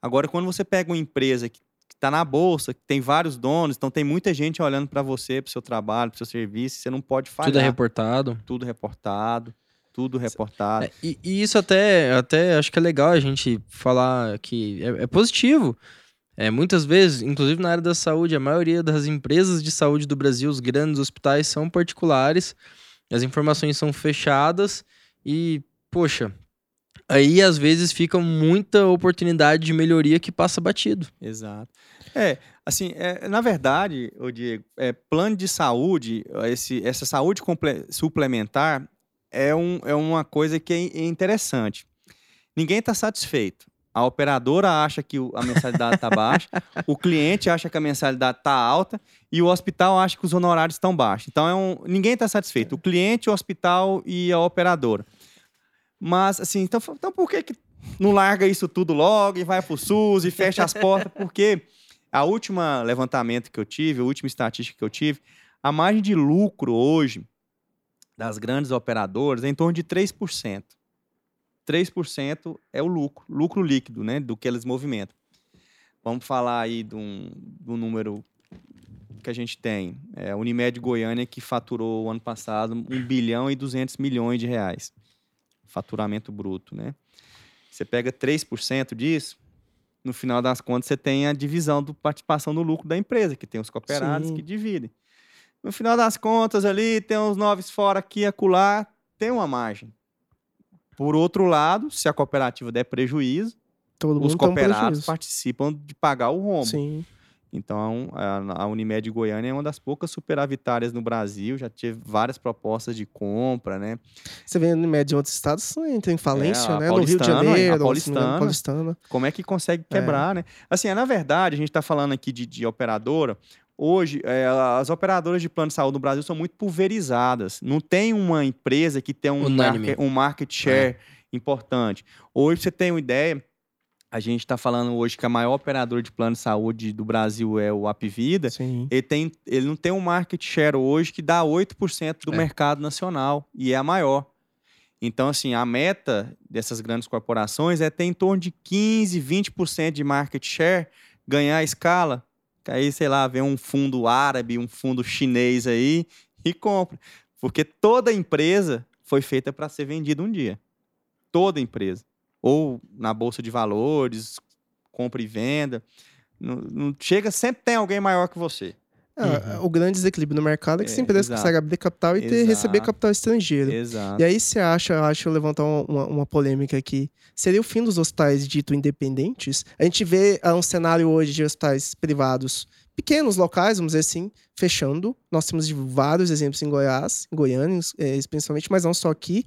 Agora, quando você pega uma empresa que está na bolsa, que tem vários donos, então tem muita gente olhando para você, para o seu trabalho, para o seu serviço, você não pode falhar. Tudo é reportado. Tudo reportado. Tudo reportado. É, e, e, isso até, até acho que é legal a gente falar que é, é positivo. É, muitas vezes, inclusive na área da saúde, a maioria das empresas de saúde do Brasil, os grandes hospitais, são particulares, as informações são fechadas e, poxa, aí às vezes fica muita oportunidade de melhoria que passa batido. Exato. É, assim, é, na verdade, o Diego, é, plano de saúde, esse, essa saúde suplementar é, um, é uma coisa que é interessante. Ninguém está satisfeito. A operadora acha que a mensalidade está baixa, o cliente acha que a mensalidade está alta e o hospital acha que os honorários estão baixos. Então, é um, ninguém está satisfeito. O cliente, o hospital e a operadora. Mas, assim, então, então por que, que não larga isso tudo logo e vai pro SUS e fecha as portas? Porque a última levantamento que eu tive, a última estatística que eu tive, a margem de lucro hoje das grandes operadoras é em torno de 3%. 3% é o lucro, lucro líquido, né, do que eles movimentam. Vamos falar aí de um, do número que a gente tem. É, a Unimed Goiânia que faturou o ano passado 1 bilhão e 200 milhões de reais faturamento bruto, né? Você pega 3% disso, no final das contas você tem a divisão da participação no lucro da empresa, que tem os cooperados Sim. que dividem. No final das contas ali, tem uns noves fora aqui acolá, tem uma margem. Por outro lado, se a cooperativa der prejuízo, Todo os cooperados participam de pagar o rombo. Sim. Então, a, Unimed Goiânia é uma das poucas superavitárias no Brasil, já teve várias propostas de compra, né? Você vê a Unimed de outros estados, entra em falência, é, né? No Rio de Janeiro, a Paulistana, Paulistana. Como é que consegue quebrar, é. né? Assim, é, na verdade, a gente está falando aqui de, de operadora, Hoje, é, as operadoras de plano de saúde no Brasil são muito pulverizadas. Não tem uma empresa que tem um, market, um market share é. importante. Hoje, você tem uma ideia, a gente está falando hoje que a maior operadora de plano de saúde do Brasil é o Apvida, Sim. ele, tem, ele não tem um market share hoje que dá 8% do É. mercado nacional e é a maior. Então, assim, a meta dessas grandes corporações é ter em torno de 15, 20% de market share, ganhar a escala. Aí, sei lá, vem um fundo árabe, um fundo chinês aí e compra. Porque toda empresa foi feita para ser vendida um dia. Toda empresa. Ou na bolsa de valores, compra e venda. Não, não chega, sempre tem alguém maior que você. Ah, O grande desequilíbrio no mercado é que É, essa empresa exato. consegue abrir capital e ter, Exato. receber capital estrangeiro. Exato. E aí você acha, eu acho, eu levantar uma, uma- polêmica aqui. Seria o fim dos hospitais dito independentes? A gente vê ah, um cenário hoje de hospitais privados pequenos, locais, vamos dizer assim, fechando. Nós temos de vários exemplos em Goiás, em Goiânia, eh, principalmente, mas não só aqui.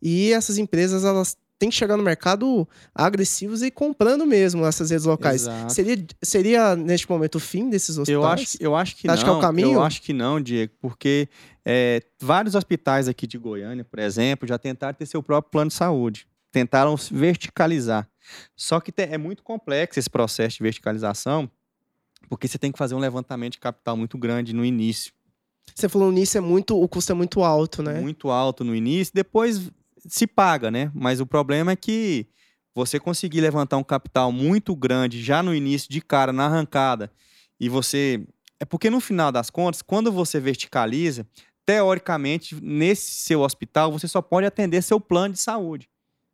E essas empresas, elas têm que chegar no mercado agressivos e comprando mesmo essas redes locais. Exato. Seria, seria, neste momento, o fim desses hospitais? Eu acho, eu acho que Acha que é não. o caminho? Eu acho que não, Diego, porque é, vários hospitais aqui de Goiânia, por exemplo, já tentaram ter seu próprio plano de saúde. Tentaram se verticalizar. Só que é muito complexo esse processo de verticalização, porque você tem que fazer um levantamento de capital muito grande no início. Você falou nisso, é muito, o custo é muito alto, né? Muito alto no início, depois se paga, né? Mas o problema é que você conseguir levantar um capital muito grande já no início, de cara, na arrancada, e você. É porque no final das contas, quando você verticaliza, teoricamente, nesse seu hospital, você só pode atender seu plano de saúde.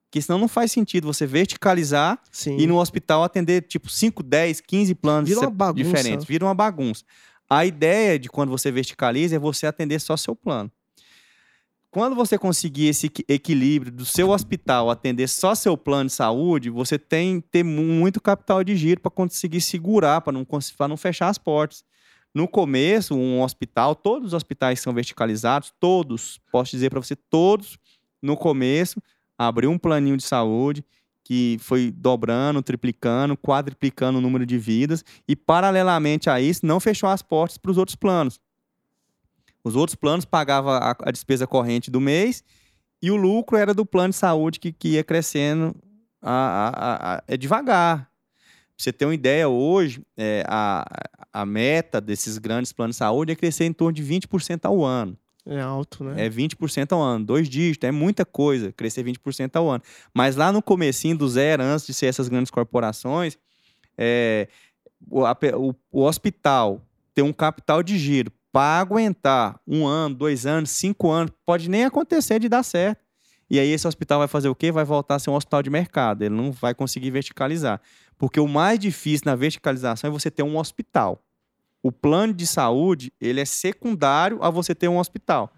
Porque senão não faz sentido você verticalizar Sim. e no hospital atender tipo 5, 10, 15 planos Vira diferentes. Vira uma bagunça. A ideia de quando você verticaliza é você atender só seu plano. Quando você conseguir esse equi- equilíbrio do seu hospital atender só seu plano de saúde, você tem ter mu- muito capital de giro para conseguir segurar, para não, não fechar as portas. No começo, um hospital, todos os hospitais são verticalizados, todos, posso dizer para você, todos, no começo, abriu um planinho de saúde que foi dobrando, triplicando, quadriplicando o número de vidas e, paralelamente a isso, não fechou as portas para os outros planos. Os outros planos pagavam a, a despesa corrente do mês e o lucro era do plano de saúde que, que ia crescendo a, a- é devagar. Pra você ter uma ideia, hoje, é, a, a meta desses grandes planos de saúde é crescer em torno de 20% ao ano. É alto, né? É 20% ao ano, dois dígitos, é muita coisa, crescer 20% ao ano. Mas lá no comecinho do zero, antes de ser essas grandes corporações, é, o, a o- o hospital ter um capital de giro para aguentar um ano, dois anos, cinco anos, pode nem acontecer de dar certo. E aí esse hospital vai fazer o quê? Vai voltar a ser um hospital de mercado, ele não vai conseguir verticalizar. Porque o mais difícil na verticalização é você ter um hospital. O plano de saúde, ele é secundário a você ter um hospital.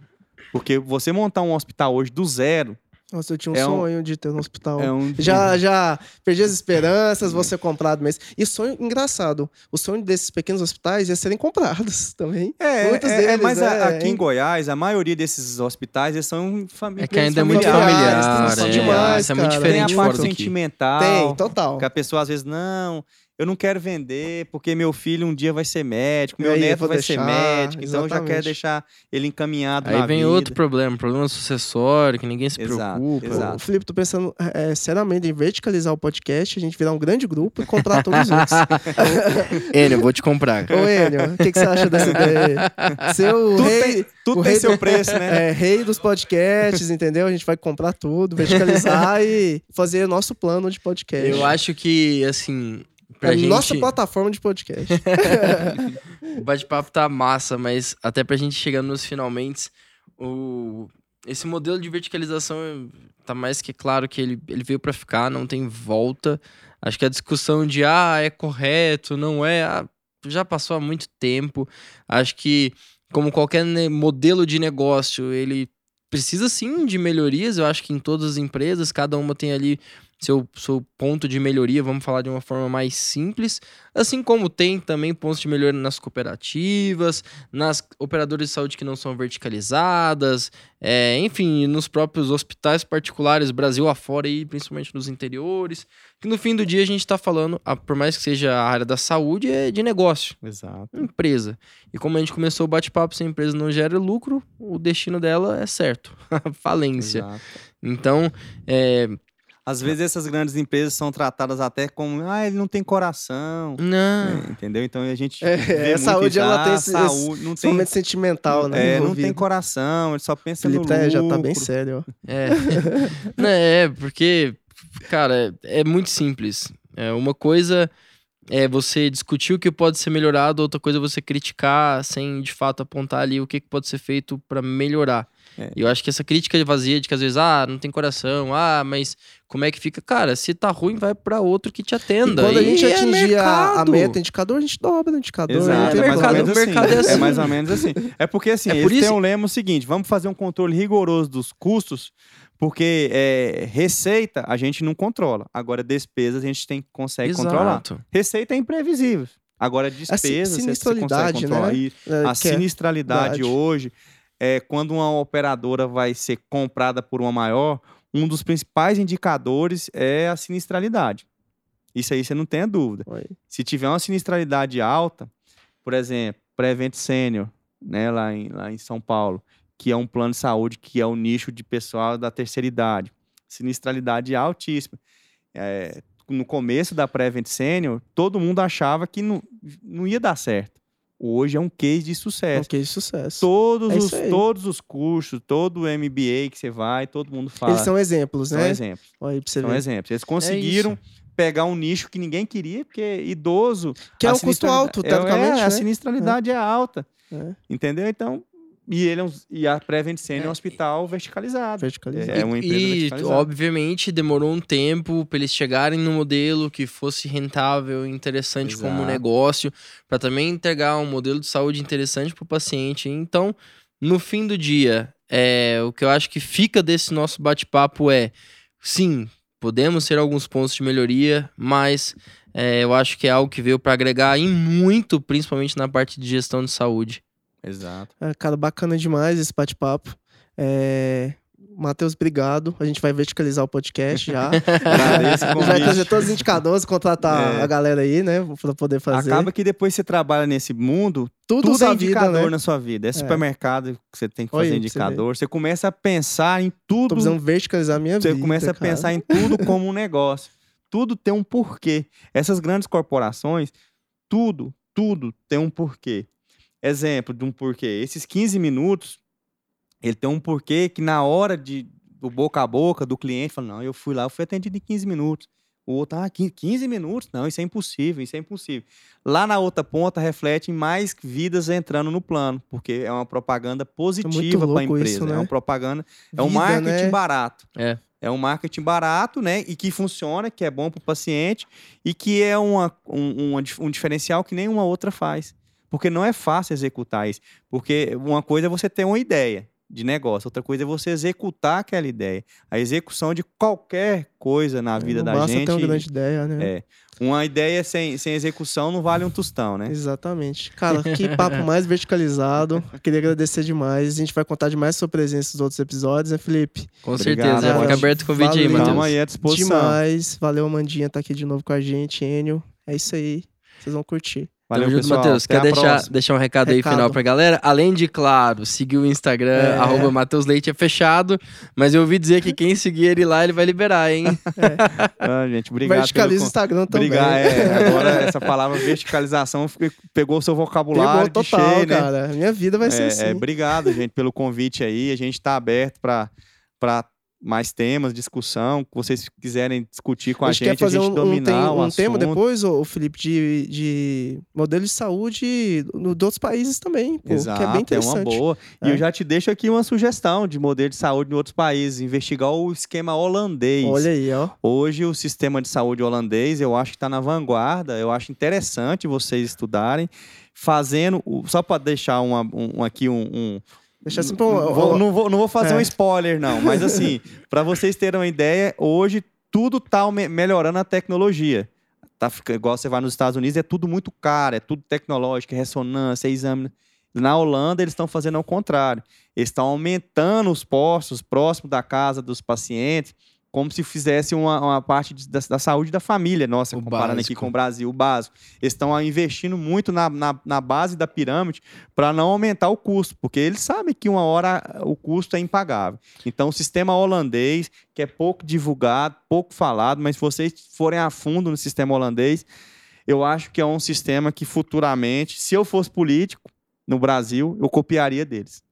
Porque você montar um hospital hoje do zero Nossa, eu tinha um é um- sonho de ter um hospital. é um... Já, já perdi as esperanças, vou ser comprado mesmo. E sonho engraçado, o sonho desses pequenos hospitais é serem comprados também. É, Muitos é, é, deles, mas a- é, aqui em Goiás, a maioria desses hospitais eles são famílias É que ainda é muito familiares, familiar, é, demais, isso é muito cara. Tem diferente a fora parte sentimental. Tem, total. Que a pessoa às vezes, não, eu não quero vender porque meu filho um dia vai ser médico, meu aí neto vai ser deixar, médico, então eu já quero deixar ele encaminhado Aí na vem vida. outro problema, problema sucessório, que ninguém se Exato, preocupa. exato. Ô, Felipe, tô pensando é, seriamente em verticalizar o podcast, a gente virar um grande grupo e comprar todos os outros. Enio, eu vou te comprar. Ô, Enio, o que, que você acha dessa ideia? Ser o Tudo rei, tem, tudo tem rei seu do- preço, né? é, rei dos podcasts, entendeu? A gente vai comprar tudo, verticalizar e fazer nosso plano de podcast. Eu acho que, assim, pra É a gente... nossa plataforma de podcast. O bate-papo tá massa, mas até pra gente chegar nos finalmente, o... esse modelo de verticalização tá mais que claro que ele, ele veio pra ficar, não tem volta. Acho que a discussão de, ah, é correto, não é, ah, já passou há muito tempo. Acho que, como qualquer modelo de negócio, ele precisa sim de melhorias. Eu acho que em todas as empresas, cada uma tem ali seu, seu ponto de melhoria, vamos falar de uma forma mais simples. Assim como tem também pontos de melhoria nas cooperativas, nas operadoras de saúde que não são verticalizadas, é, enfim, nos próprios hospitais particulares, Brasil afora e principalmente nos interiores. Que no fim do dia a gente está falando, por mais que seja a área da saúde, é de negócio Exato. empresa. E como a gente começou o bate-papo, se a empresa não gera lucro, o destino dela é certo. Falência. exato. Então, é, Às vezes essas grandes empresas são tratadas até como, ah, ele não tem coração. Não. É, entendeu? Então a gente. É, vê a muito saúde, ela ah, tem esse- saúde, não Esse tem, momento sentimental, né? é, não tem coração, ele só pensa Felipe no tá- lucro. já tá bem sério, ó. É. Não, é, porque, cara, é, é muito simples. É, uma coisa é você discutir o que pode ser melhorado, outra coisa é você criticar sem de fato apontar ali o que que pode ser feito pra melhorar. É. E eu acho que essa crítica vazia de que às vezes, ah, não tem coração, ah, mas como é que fica? Cara, se tá ruim, vai pra outro que te E atenda. quando a gente é atingir a, a meta indicador, a gente dobra o indicador. Exato, é mais ou mercado- assim. mercado é assim. É mais ou menos assim. É porque assim, É eles por isso- têm um lema o seguinte: vamos fazer um controle rigoroso dos custos, porque é, receita a gente não controla. Agora, despesas a gente tem, consegue controlar. Exato. Receita é imprevisível. Agora, despesas você- você consegue sinistralidade, controlar. né? E É, a é- sinistralidade verdade. hoje é quando uma operadora vai ser comprada por uma maior, um dos principais indicadores é a sinistralidade. Isso aí você não tem a dúvida. Oi. Se tiver uma sinistralidade alta, por exemplo, Prevent Senior, né, lá em, lá em São Paulo, que é um plano de saúde que é o nicho de pessoal da terceira idade. Sinistralidade altíssima. É, no começo da Prevent Senior, todo mundo achava que não, não ia dar certo. Hoje é um case de sucesso. Ok, sucesso. Todos, É os, aí. todos os cursos, todo o MBA que você vai, todo mundo fala. Eles são exemplos, São né? exemplos. Olha aí pra você São ver. exemplos. Eles conseguiram pegar um nicho que ninguém queria, porque idoso. Que é um custo alto, é, teoricamente, é, a né? sinistralidade é, alta. É. Entendeu? Então. E, ele é um- e a Prevent Senior é um hospital verticalizado. Verticalizado. É uma empresa E, verticalizada. obviamente, demorou um tempo para eles chegarem no modelo que fosse rentável, interessante como Exato. negócio, para também entregar um modelo de saúde interessante para o paciente. Então, no fim do dia, é, o que eu acho que fica desse nosso bate-papo é: sim, podemos ter alguns pontos de melhoria, mas é, eu acho que é algo que veio para agregar em muito, principalmente na parte de gestão de saúde. Exato. É, cara, bacana demais esse bate-papo. É... Matheus, obrigado. A gente vai verticalizar o podcast já. Agradeço o a gente vai trazer todos os indicadores, contratar É. a galera aí, né? Pra poder fazer. Acaba que depois você trabalha nesse mundo, tudo, tudo é na vida, indicador né? na sua vida. É supermercado que você tem que fazer aí pra você indicador. Você começa a pensar em Tô tudo precisando verticalizar a minha Você vida. começa a cara. pensar em tudo como um negócio. Tudo tem um porquê. Essas grandes corporações, tudo, tudo tem um porquê. Exemplo de um porquê. Esses 15 minutos, ele tem um porquê que na hora de, do boca a boca do cliente, fala, não, eu fui lá, eu fui atendido em 15 minutos. O outro, ah, 15 15 minutos? Não, isso é impossível, isso é impossível. Lá na outra ponta, reflete em mais vidas entrando no plano, porque é uma propaganda positiva para a empresa. isso, né? É uma propaganda é um Vida, marketing né? barato. É. É um marketing barato, né? E que funciona, que é bom para o paciente e que é uma, um, um, um diferencial que nenhuma outra faz. Porque não é fácil executar isso. Porque uma coisa é você ter uma ideia de negócio, outra coisa é você executar aquela ideia. A execução de qualquer coisa na vida Não da basta gente. ter uma grande ideia, né? É. Uma ideia sem, sem execução não vale um tostão, né? Exatamente. Cara, que papo mais verticalizado. Queria agradecer demais. A gente vai contar demais sua presença nos outros episódios, né, Felipe? Com Obrigado, certeza. Fica aberto o convite aí. Matheus. Aí à disposição. Demais. Valeu, Amandinha, tá aqui de novo com a gente. Enio. É isso aí. Vocês vão curtir. Valeu, Tamo junto. Matheus. Até Quer deixar, deixar um recado, aí Recado. final pra galera? Além de, claro, seguir o Instagram, É. arroba Matheus Leite é fechado. Mas eu ouvi dizer que quem seguir ele lá, ele vai liberar, hein? Ah, gente, obrigado. Verticaliza o. Instagram também. Obrigado, é. Agora, essa palavra verticalização pegou o seu vocabulário Pegou total, cheio, né? cara. Minha vida vai ser É, assim. é, obrigado, gente, pelo convite aí. A gente está aberto para mais temas, discussão, que vocês quiserem discutir com a, a gente quer fazer a gente um, um, dominar tem- o um tema depois, ô, Felipe, de, de modelo de saúde no, de outros países também, pô, Exato, que é bem é interessante. uma boa. E É. eu já te deixo aqui uma sugestão de modelo de saúde em outros países, investigar o esquema holandês. Olha aí, ó. Hoje o sistema de saúde holandês, eu acho que está na vanguarda, eu acho interessante vocês estudarem, fazendo, o- só para deixar uma, um, aqui um, um- Deixa assim pra um- não, vou, não, vou, não vou fazer É. um spoiler, não. Mas assim, para vocês terem uma ideia, hoje tudo tá me- melhorando a tecnologia. Tá igual você vai nos Estados Unidos, é tudo muito caro, é tudo tecnológico, é ressonância, é exame. Na Holanda, eles estão fazendo ao contrário. Eles estão aumentando os postos próximo da casa dos pacientes como se fizesse uma, uma parte de, da, da, saúde da família nossa, o comparando básico. aqui com o Brasil, o básico. Eles estão investindo muito na, na, na base da pirâmide para não aumentar o custo, porque eles sabem que uma hora o custo é impagável. Então, o sistema holandês, que é pouco divulgado, pouco falado, mas se vocês forem a fundo no sistema holandês, eu acho que é um sistema que futuramente, se eu fosse político no Brasil, eu copiaria deles.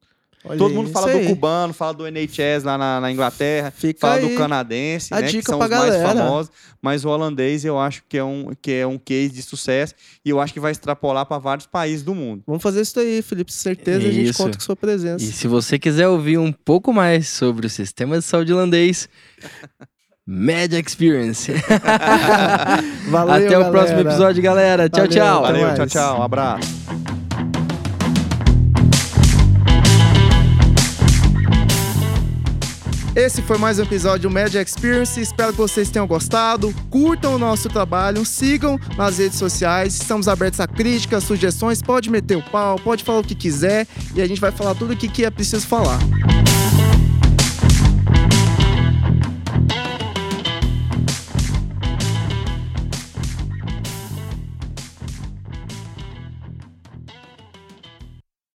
Olha Todo mundo fala do cubano, fala do NHS lá na, na Inglaterra, Fica fala aí. do canadense, a né, dica que são os galera. mais famosos, mas o holandês eu acho que é um, que é um case de sucesso e eu acho que vai extrapolar para vários países do mundo. Vamos fazer isso aí, Felipe, certeza isso. a gente conta com sua presença. E se você quiser ouvir um pouco mais sobre o sistema de saúde holandês, Mad Experience. Valeu, Até galera. o próximo episódio, galera. Tchau, Valeu, tchau. Valeu, tchau, tchau. Um abraço. Esse foi mais um episódio do Media Experience. Espero que vocês tenham gostado. Curtam o nosso trabalho, sigam nas redes sociais. Estamos abertos a críticas, sugestões. Pode meter o pau, pode falar o que quiser e a gente vai falar tudo o que é preciso falar.